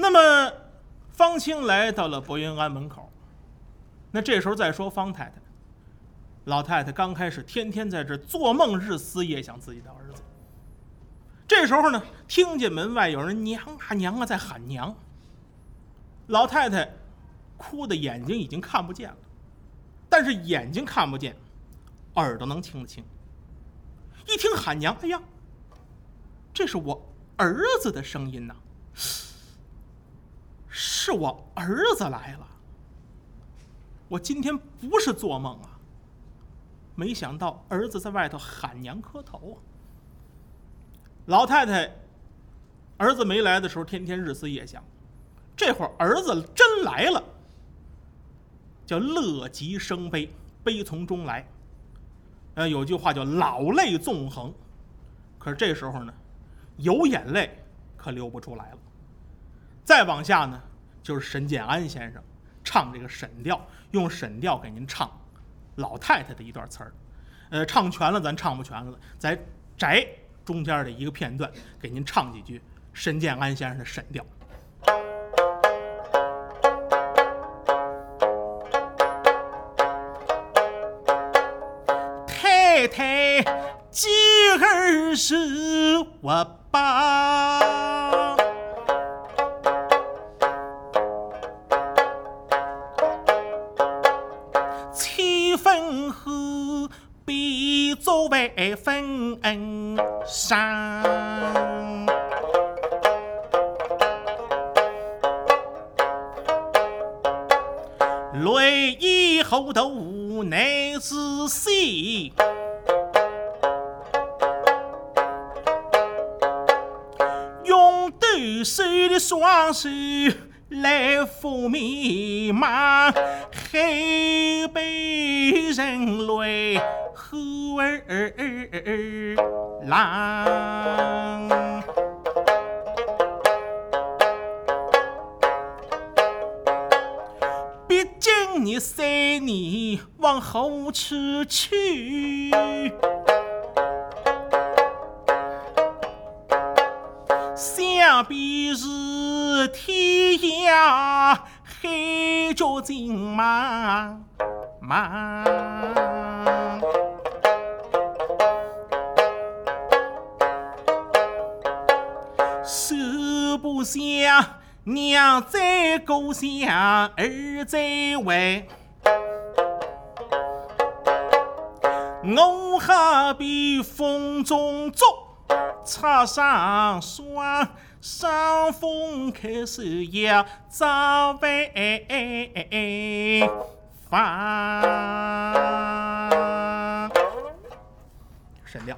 那么方清来到了博云庵门口，那这时候再说方太太，老太太刚开始天天在这做梦，日思夜想自己的儿子。这时候呢，听见门外有人娘啊娘啊在喊娘。老太太哭的眼睛已经看不见了，但是眼睛看不见，耳朵能听得清。一听喊娘，哎呀，这是我儿子的声音呐！是我儿子来了。我今天不是做梦啊！没想到儿子在外头喊娘磕头啊！老太太，儿子没来的时候，天天日思夜想。这会儿儿子真来了，叫乐极生悲，悲从中来。呃，有句话叫老泪纵横，可是这时候呢，有眼泪可流不出来了。再往下呢，就是沈建安先生唱这个沈调，用沈调给您唱老太太的一段词儿。呃，唱全了咱唱不全了，咱摘中间的一个片段给您唱几句沈建安先生的沈调。太太，今儿是我爸，七分后必作万分伤。泪以后头无奈自息。用抖手的双手来抚面马，后被人来后儿郎。毕竟你三年往后去去。想必是天涯海角尽茫茫。手不想娘在故乡，儿在外，我何必风中捉？插上双，伤风开手要早办法。神调。